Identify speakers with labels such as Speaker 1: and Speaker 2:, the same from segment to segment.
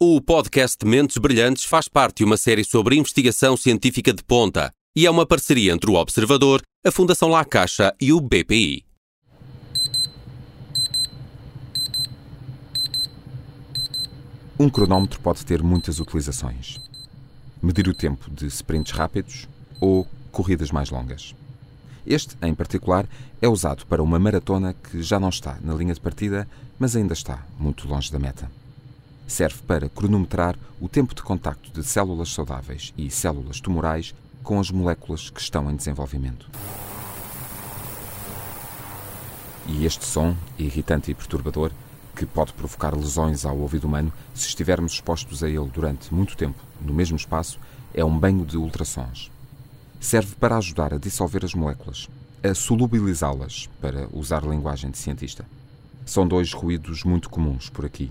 Speaker 1: O podcast Mentes Brilhantes faz parte de uma série sobre investigação científica de ponta e é uma parceria entre o Observador, a Fundação La Caixa e o BPI.
Speaker 2: Um cronómetro pode ter muitas utilizações. Medir o tempo de sprints rápidos ou corridas mais longas. Este, em particular, é usado para uma maratona que já não está na linha de partida, mas ainda está muito longe da meta serve para cronometrar o tempo de contacto de células saudáveis e células tumorais com as moléculas que estão em desenvolvimento. E este som, irritante e perturbador, que pode provocar lesões ao ouvido humano se estivermos expostos a ele durante muito tempo, no mesmo espaço, é um banho de ultrassons. Serve para ajudar a dissolver as moléculas, a solubilizá-las, para usar linguagem de cientista. São dois ruídos muito comuns por aqui,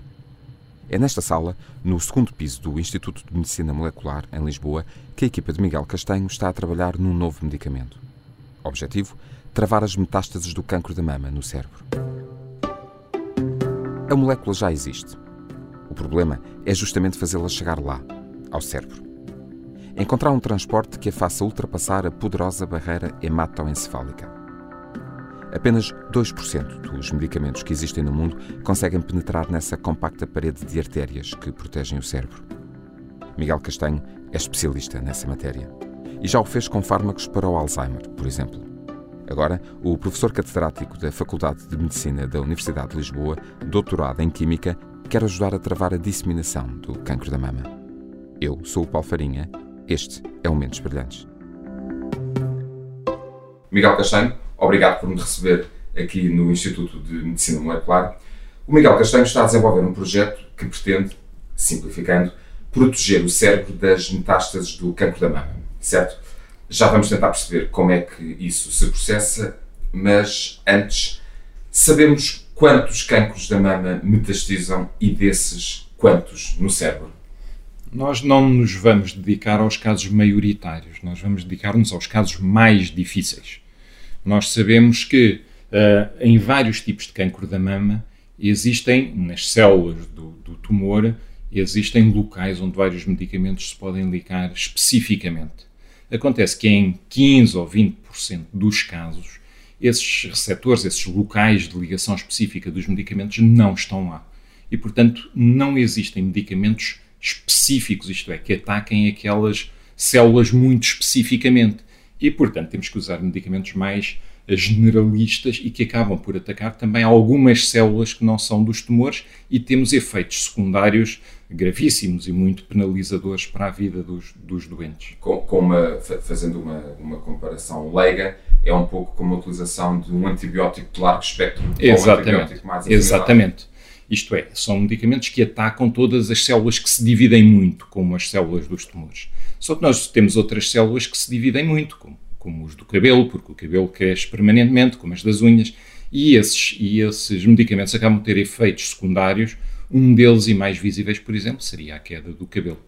Speaker 2: é nesta sala, no segundo piso do Instituto de Medicina Molecular, em Lisboa, que a equipa de Miguel Castanho está a trabalhar num novo medicamento. Objetivo: travar as metástases do cancro da mama no cérebro. A molécula já existe. O problema é justamente fazê-la chegar lá, ao cérebro. Encontrar um transporte que a faça ultrapassar a poderosa barreira hematoencefálica. Apenas 2% dos medicamentos que existem no mundo conseguem penetrar nessa compacta parede de artérias que protegem o cérebro. Miguel Castanho é especialista nessa matéria e já o fez com fármacos para o Alzheimer, por exemplo. Agora, o professor catedrático da Faculdade de Medicina da Universidade de Lisboa, doutorado em Química, quer ajudar a travar a disseminação do cancro da mama. Eu sou o Paulo Farinha, este é o Mentes Brilhantes.
Speaker 3: Miguel Castanho, obrigado por me receber aqui no Instituto de Medicina Molecular. O Miguel Castanho está a desenvolver um projeto que pretende, simplificando, proteger o cérebro das metástases do cancro da mama, certo? Já vamos tentar perceber como é que isso se processa, mas antes, sabemos quantos cancros da mama metastizam e desses quantos no cérebro?
Speaker 4: Nós não nos vamos dedicar aos casos maioritários, nós vamos dedicar-nos aos casos mais difíceis. Nós sabemos que uh, em vários tipos de cancro da mama existem, nas células do, do tumor, existem locais onde vários medicamentos se podem ligar especificamente. Acontece que em 15 ou 20% dos casos, esses receptores, esses locais de ligação específica dos medicamentos não estão lá. E, portanto, não existem medicamentos específicos, isto é, que ataquem aquelas células muito especificamente e, portanto, temos que usar medicamentos mais generalistas e que acabam por atacar também algumas células que não são dos tumores e temos efeitos secundários gravíssimos e muito penalizadores para a vida dos, dos doentes.
Speaker 3: Com, com uma, fazendo uma, uma comparação leiga, é um pouco como a utilização de um antibiótico de largo espectro
Speaker 4: Exatamente. Um Exatamente. Isto é, são medicamentos que atacam todas as células que se dividem muito, como as células dos tumores. Só que nós temos outras células que se dividem muito, como, como os do cabelo, porque o cabelo cresce permanentemente, como as das unhas, e esses, e esses medicamentos acabam por ter efeitos secundários. Um deles e mais visíveis, por exemplo, seria a queda do cabelo.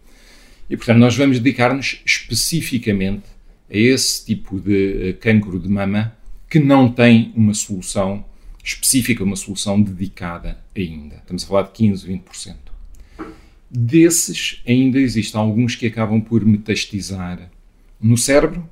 Speaker 4: E, portanto, nós vamos dedicar-nos especificamente a esse tipo de uh, cancro de mama que não tem uma solução específica, uma solução dedicada ainda. Estamos a falar de 15, 20%. Desses, ainda existem alguns que acabam por metastizar no cérebro,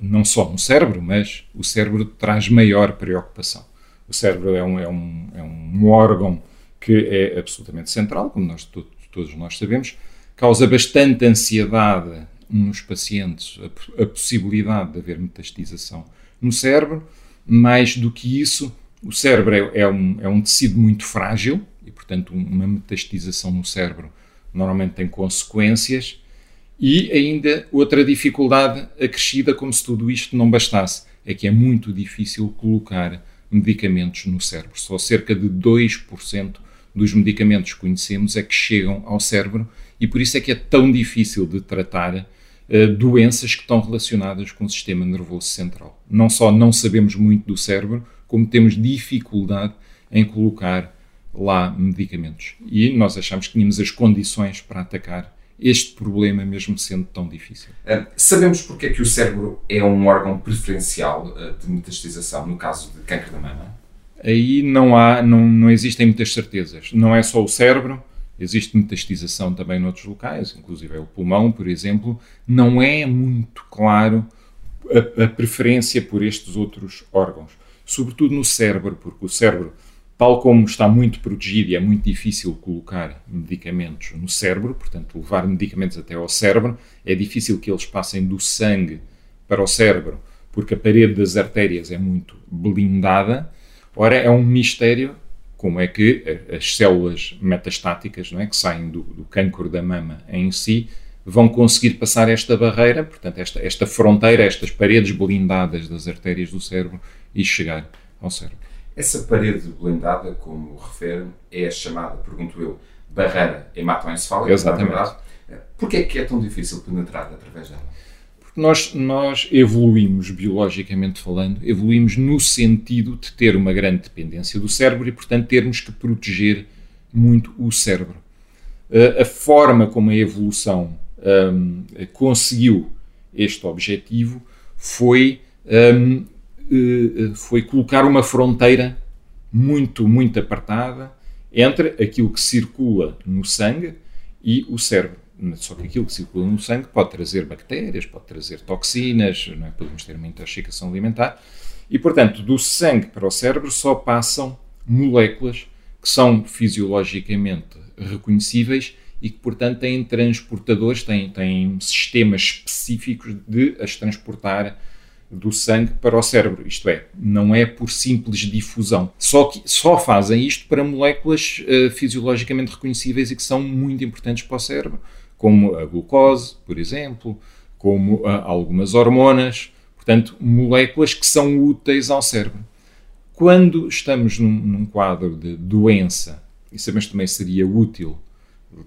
Speaker 4: não só no cérebro, mas o cérebro traz maior preocupação. O cérebro é um, é um, é um órgão que é absolutamente central, como nós, todos, nós sabemos, causa bastante ansiedade nos pacientes a, a possibilidade de haver metastização no cérebro. Mais do que isso, o cérebro é, é, um, é um tecido muito frágil e, portanto, uma metastização no cérebro normalmente tem consequências. E ainda outra dificuldade acrescida, como se tudo isto não bastasse, é que é muito difícil colocar medicamentos no cérebro. Só cerca de 2% dos medicamentos que conhecemos é que chegam ao cérebro e por isso é que é tão difícil de tratar uh, doenças que estão relacionadas com o sistema nervoso central. Não só não sabemos muito do cérebro, como temos dificuldade em colocar lá medicamentos. E nós achamos que tínhamos as condições para atacar este problema, mesmo sendo tão difícil.
Speaker 3: Sabemos porque é que o cérebro é um órgão preferencial uh, de metastização no caso de câncer da mama?
Speaker 4: Aí não há, não, não existem muitas certezas. Não é só o cérebro, existe metastização também noutros locais, inclusive é o pulmão, por exemplo, não é muito claro a, a preferência por estes outros órgãos, sobretudo no cérebro, porque o cérebro tal como está muito protegido e é muito difícil colocar medicamentos no cérebro, portanto, levar medicamentos até ao cérebro, é difícil que eles passem do sangue para o cérebro, porque a parede das artérias é muito blindada. Ora, é um mistério como é que as células metastáticas, não é, que saem do, do cancro da mama em si, vão conseguir passar esta barreira, portanto, esta, esta fronteira, estas paredes blindadas das artérias do cérebro e chegar ao cérebro.
Speaker 2: Essa parede blindada, como refere, é a chamada, pergunto eu, barreira hematoencefálica.
Speaker 4: Exatamente.
Speaker 2: Porquê é que é tão difícil penetrar através dela?
Speaker 4: Porque nós, nós evoluímos, biologicamente falando, evoluímos no sentido de ter uma grande dependência do cérebro e, portanto, termos que proteger muito o cérebro. A forma como a evolução um, conseguiu este objetivo foi um, foi colocar uma fronteira muito, muito apartada entre aquilo que circula no sangue e o cérebro. Só que aquilo que circula no sangue pode trazer bactérias, pode trazer toxinas, é? podemos ter uma intoxicação alimentar. E, portanto, do sangue para o cérebro só passam moléculas que são fisiologicamente reconhecíveis e que, portanto, têm transportadores, têm, têm sistemas específicos de as transportar do sangue para o cérebro. Isto é, não é por simples difusão. Só que só fazem isto para moléculas uh, fisiologicamente reconhecíveis e que são muito importantes para o cérebro, como a glucose, por exemplo, como uh, algumas hormonas, portanto, moléculas que são úteis ao cérebro. Quando estamos num, num quadro de doença, e sabemos também seria útil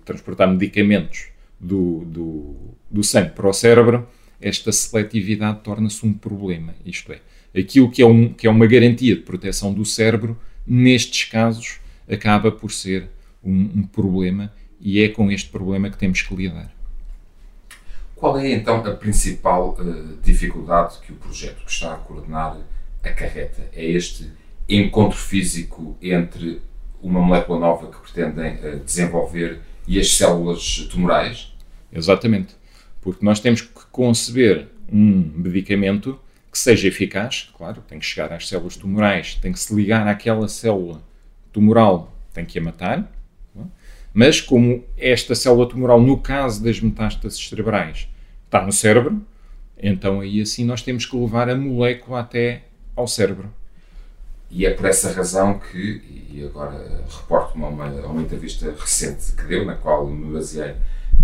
Speaker 4: transportar medicamentos do, do, do sangue para o cérebro, esta seletividade torna-se um problema. Isto é, aquilo que é, um, que é uma garantia de proteção do cérebro, nestes casos, acaba por ser um, um problema e é com este problema que temos que lidar.
Speaker 2: Qual é então a principal uh, dificuldade que o projeto que está a coordenar acarreta? É este encontro físico entre uma molécula nova que pretendem uh, desenvolver e as células tumorais?
Speaker 4: Exatamente porque nós temos que conceber um medicamento que seja eficaz, claro, tem que chegar às células tumorais, tem que se ligar àquela célula tumoral, tem que a matar, é? mas como esta célula tumoral, no caso das metástases cerebrais, está no cérebro, então aí assim nós temos que levar a molécula até ao cérebro.
Speaker 2: E é por essa razão que, e agora reporto-me a uma, a uma entrevista recente que deu, na qual me baseei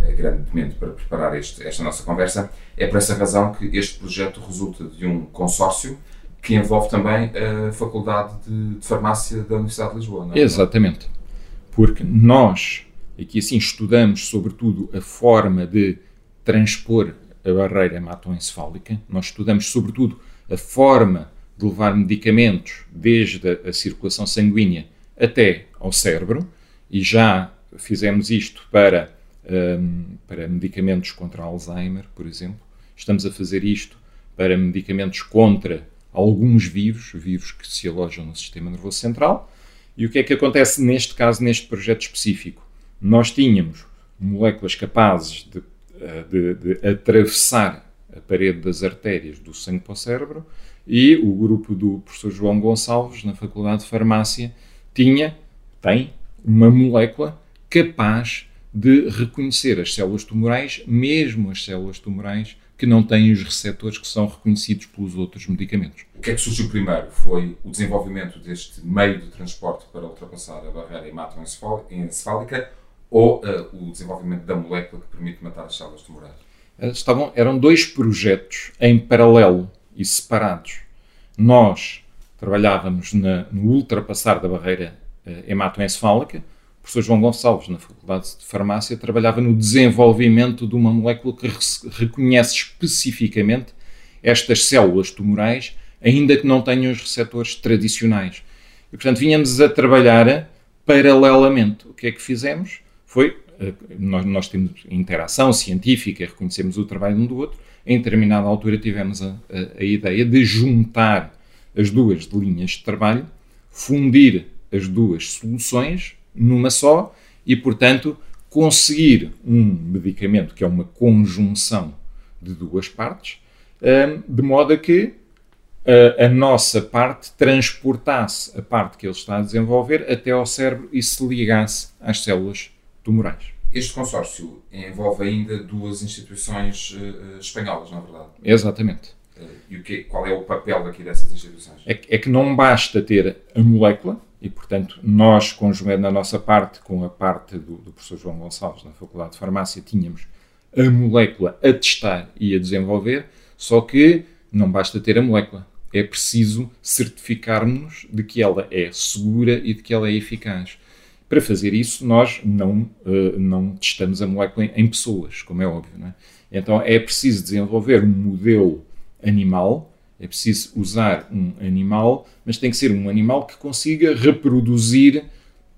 Speaker 2: eh, grandemente para preparar este, esta nossa conversa. É por essa razão que este projeto resulta de um consórcio que envolve também a Faculdade de, de Farmácia da Universidade de Lisboa. Não
Speaker 4: é? Exatamente. Porque nós, aqui assim, estudamos sobretudo a forma de transpor a barreira hematoencefálica, nós estudamos sobretudo a forma de levar medicamentos desde a, a circulação sanguínea até ao cérebro, e já fizemos isto para um, para medicamentos contra Alzheimer, por exemplo. Estamos a fazer isto para medicamentos contra alguns vírus, vírus que se alojam no sistema nervoso central. E o que é que acontece neste caso, neste projeto específico? Nós tínhamos moléculas capazes de, eh, de, de atravessar a parede das artérias do sangue para o cérebro e o grupo do professor João Gonçalves, na Faculdade de Farmácia, tinha, tem, uma molécula capaz de reconhecer as células tumorais, mesmo as células tumorais que não têm os receptores que são reconhecidos pelos outros medicamentos.
Speaker 2: O que é que surgiu primeiro? Foi o desenvolvimento deste meio de transporte para ultrapassar a barreira hematoencefálica ou uh, o desenvolvimento da molécula que permite matar as células tumorais?
Speaker 4: Eh, estavam, eram dois projetos em paralelo e separados. Nós trabalhávamos na, no ultrapassar da barreira uh, hematoencefálica, professor João Gonçalves, na Faculdade de Farmácia, trabalhava no desenvolvimento de uma molécula que reconhece especificamente estas células tumorais, ainda que não tenham os receptores tradicionais. E, portanto, vinhamos a trabalhar paralelamente. O que é que fizemos? Foi, eh, nós, nós temos interação científica, reconhecemos o trabalho um do outro, em determinada altura tivemos a, a, a ideia de juntar as duas linhas de trabalho, fundir as duas soluções numa só e, portanto, conseguir um medicamento que é uma conjunção de duas partes, hum, de modo a que a, a, nossa parte transportasse a parte que ele está a desenvolver até ao cérebro e se ligasse às células tumorais.
Speaker 2: Este consórcio envolve ainda duas instituições uh, espanholas, não é verdade?
Speaker 4: Exatamente.
Speaker 2: E o que, qual é o papel daqui dessas instituições?
Speaker 4: É, é que não basta ter a molécula, e, portanto, nós, conjuguemos na nossa parte, com a parte do, do professor João Gonçalves, na Faculdade de Farmácia, tínhamos a molécula a testar e a desenvolver, só que não basta ter a molécula. É preciso certificarmos de que ela é segura e de que ela é eficaz. Para fazer isso, nós não, uh, não testamos a molécula em, em pessoas, como é óbvio. É? Então, é preciso desenvolver um modelo animal é preciso usar um animal, mas tem que ser um animal que consiga reproduzir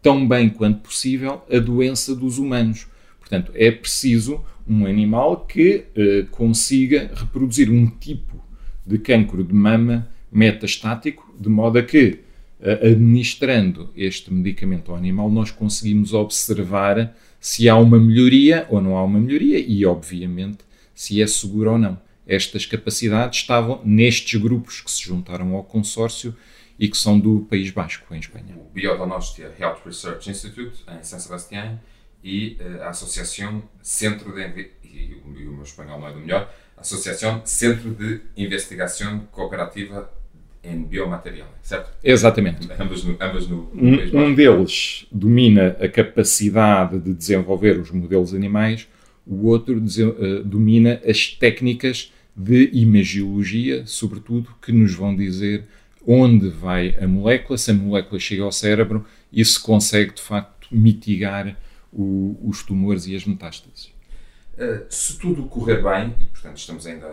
Speaker 4: tão bem quanto possível a doença dos humanos. Portanto, é preciso um animal que uh, consiga reproduzir um tipo de cancro de mama metastático, de modo a que, uh, administrando este medicamento ao animal, nós conseguimos observar se há uma melhoria ou não há uma melhoria e, obviamente, se é seguro ou não estas capacidades estavam nestes grupos que se juntaram ao consórcio e que são do País Basco, em Espanha.
Speaker 2: O Biodonostia Health Research Institute, em San Sebastián, e eh, a Associação Centro de... E o, meu espanhol não é do melhor. Associação Centro de Investigação Cooperativa em Biomaterial, certo?
Speaker 4: Exatamente.
Speaker 2: Ambas no, ambas no,
Speaker 4: no um, País Basco. Um deles domina a capacidade de desenvolver os modelos animais, o outro uh, domina as técnicas de imagiologia, sobretudo, que nos vão dizer onde vai a molécula, se a molécula chega ao cérebro e se consegue, de facto, mitigar o, os tumores e as metástases.
Speaker 2: Uh, se tudo correr bem, e portanto estamos ainda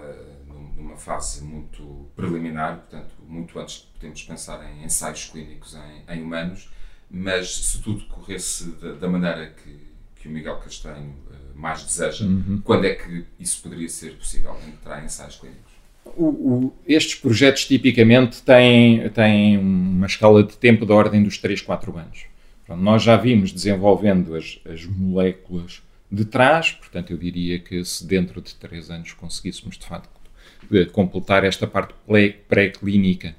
Speaker 2: numa fase muito preliminar, portanto, muito antes de podermos pensar em ensaios clínicos em, em humanos, mas se tudo corresse da, da maneira que, que o Miguel Castanho mais deseja, uhum. quando é que isso poderia ser possível entrar em ensaios clínicos?
Speaker 4: O, o, estes projetos tipicamente têm, têm uma escala de tempo da ordem dos 3, 4 anos. Pronto, nós já vimos desenvolvendo as, as moléculas de trás, portanto, eu diria que se dentro de 3 anos conseguíssemos de facto completar esta parte pré-clínica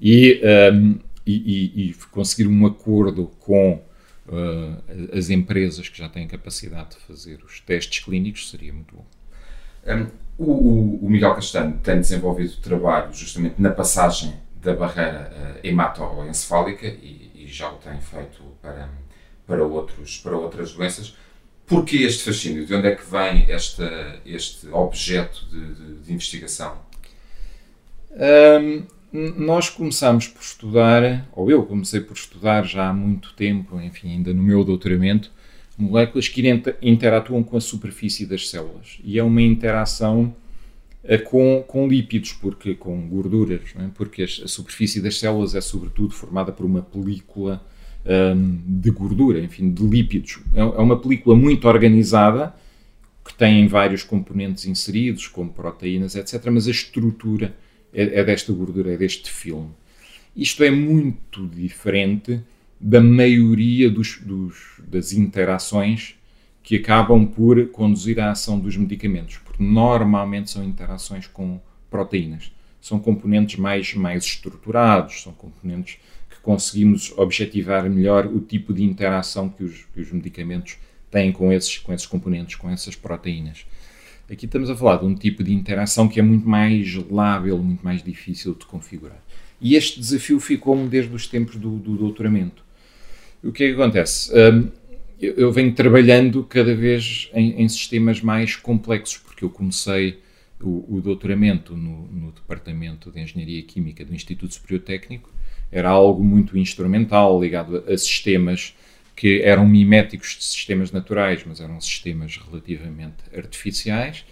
Speaker 4: e, um, e, e, e conseguir um acordo com uh, as empresas que já têm capacidade de fazer os testes clínicos, seria muito bom.
Speaker 2: Um, o, o, Miguel Castanho tem desenvolvido trabalho justamente na passagem da barreira uh, hematoencefálica e, e, já o tem feito para, para, outros, para outras doenças. Porquê este fascínio? De onde é que vem esta, este objeto de, de, de investigação?
Speaker 4: Um, nós começamos por estudar, ou eu comecei por estudar já há muito tempo, enfim, ainda no meu doutoramento, moléculas que interatuam com a superfície das células. E é uma interação eh, com, com lípidos, porque com gorduras, é? porque a superfície das células é sobretudo formada por uma película um, de gordura, enfim, de lípidos. É, é uma película muito organizada, que tem vários componentes inseridos, como proteínas, etc., mas a estrutura é, é desta gordura, é deste filme. Isto é muito diferente da maioria dos, dos, das interações que acabam por conduzir à ação dos medicamentos, porque normalmente são interações com proteínas. São componentes mais, mais estruturados, são componentes que conseguimos objetivar melhor o tipo de interação que os, que os medicamentos têm com esses, com esses componentes, com essas proteínas. Aqui estamos a falar de um tipo de interação que é muito mais lábil, muito mais difícil de configurar. E este desafio ficou-me desde os tempos do, do doutoramento. O que é que acontece? Um, eu, eu, venho trabalhando cada vez em, em, sistemas mais complexos, porque eu comecei o, o doutoramento no, no, Departamento de Engenharia Química do Instituto Superior Técnico, era algo muito instrumental, ligado a, a sistemas que eram miméticos de sistemas naturais, mas eram sistemas relativamente artificiais.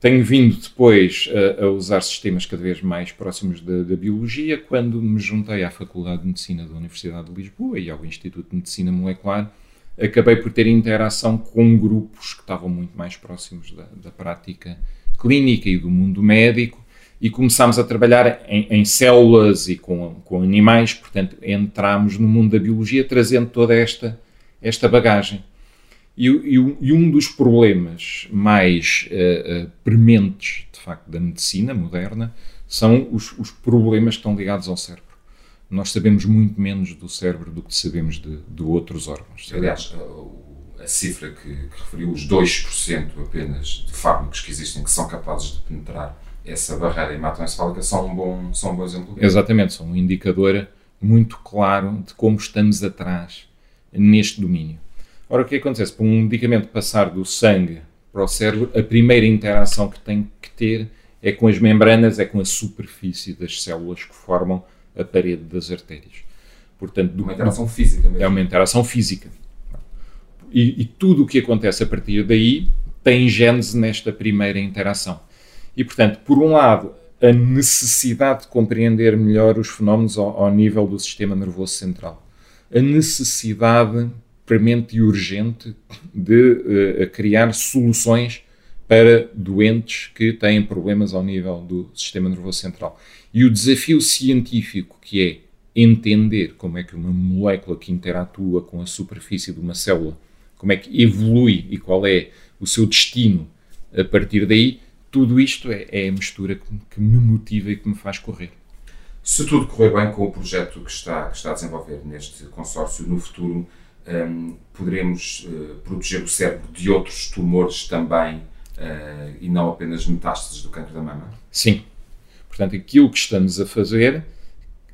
Speaker 4: Tenho vindo depois a, a usar sistemas cada vez mais próximos da, da, biologia, quando me juntei à Faculdade de Medicina da Universidade de Lisboa e ao Instituto de Medicina Molecular, acabei por ter interação com grupos que estavam muito mais próximos da, da prática clínica e do mundo médico, e começámos a trabalhar em, em, células e com, com animais, portanto, entramos no mundo da biologia trazendo toda esta esta bagagem. E, e, e um dos problemas mais uh, uh, prementes, de facto, da medicina moderna são os, os, problemas que estão ligados ao cérebro. Nós sabemos muito menos do cérebro do que sabemos de, de outros órgãos.
Speaker 2: Aliás, a, cifra que, que referiu, os 2% apenas de fármacos que existem que são capazes de penetrar essa barreira hematoencefálica são um bom, são um bom exemplo
Speaker 4: disso. Exatamente, são um indicador muito claro de como estamos atrás neste domínio. Ora, o que acontece? Para um medicamento passar do sangue para o cérebro, a primeira interação que tem que ter é com as membranas, é com a superfície das células que formam a parede das artérias.
Speaker 2: Portanto, uma interação física mesmo.
Speaker 4: É uma interação física. E, e tudo o que acontece a partir daí tem gênese nesta primeira interação. E, portanto, por um lado, a necessidade de compreender melhor os fenómenos ao, ao nível do sistema nervoso central. A necessidade premente e urgente de uh, criar soluções para doentes que têm problemas ao nível do sistema nervoso central. E o desafio científico que é entender como é que uma molécula que interatua com a superfície de uma célula, como é que evolui e qual é o seu destino a partir daí, tudo isto é, é a mistura que, que, me motiva e que me faz correr.
Speaker 2: Se tudo correr bem com o projeto que está, que está a desenvolver neste consórcio, no futuro um, poderemos uh, proteger o cérebro de outros tumores também uh, e não apenas metástases do cancro da mama?
Speaker 4: Sim. Portanto, aquilo que estamos a fazer,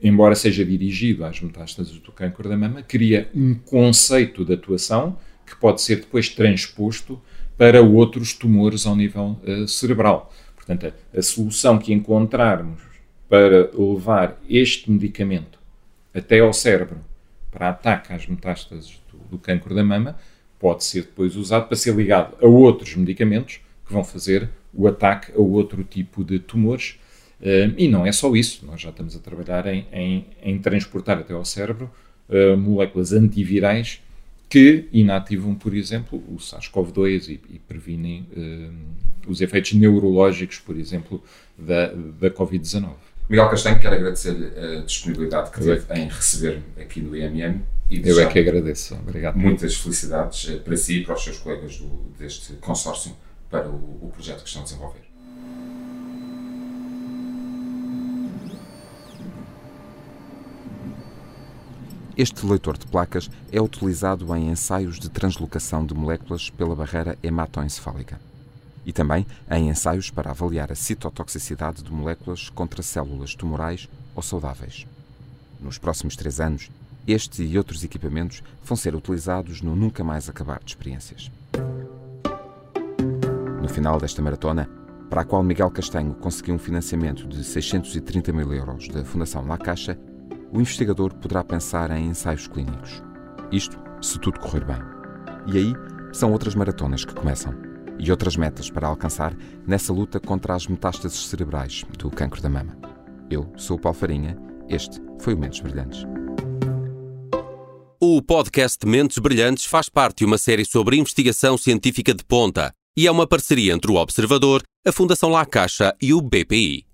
Speaker 4: embora seja dirigido às metástases do cancro da mama, cria um conceito de atuação que pode ser depois transposto para outros tumores ao nível uh, cerebral. Portanto, a, a, solução que encontrarmos para levar este medicamento até ao cérebro para ataque às metástases do, do cancro da mama pode ser depois usado para ser ligado a outros medicamentos que vão fazer o ataque a outro tipo de tumores. Uh, e não é só isso, nós já estamos a trabalhar em, em, em transportar até ao cérebro uh, moléculas antivirais que inativam, por exemplo, o SARS-CoV-2 e, e, previnem uh, os efeitos neurológicos, por exemplo, da, da Covid-19.
Speaker 2: Miguel Castanho, quero agradecer-lhe a disponibilidade que teve em receber aqui no IMM.
Speaker 4: E Eu é que agradeço. Obrigado.
Speaker 2: Muitas felicidades eh, para si e para os seus colegas do, deste consórcio para o, o projeto que estão a desenvolver.
Speaker 5: Este leitor de placas é utilizado em ensaios de translocação de moléculas pela barreira hematoencefálica e também em ensaios para avaliar a citotoxicidade de moléculas contra células tumorais ou saudáveis. Nos próximos três anos, este e outros equipamentos vão ser utilizados no nunca mais acabar de experiências. No final desta maratona, para a qual Miguel Castanho conseguiu um financiamento de 630 mil euros da Fundação La Caixa, o investigador poderá pensar em ensaios clínicos. Isto se tudo correr bem. E aí são outras maratonas que começam e outras metas para alcançar nessa luta contra as metástases cerebrais do cancro da mama. Eu sou o Paulo Farinha, este foi o Mentes Brilhantes.
Speaker 1: O podcast Mentes Brilhantes faz parte de uma série sobre investigação científica de ponta e é uma parceria entre o Observador, a Fundação La Caixa e o BPI.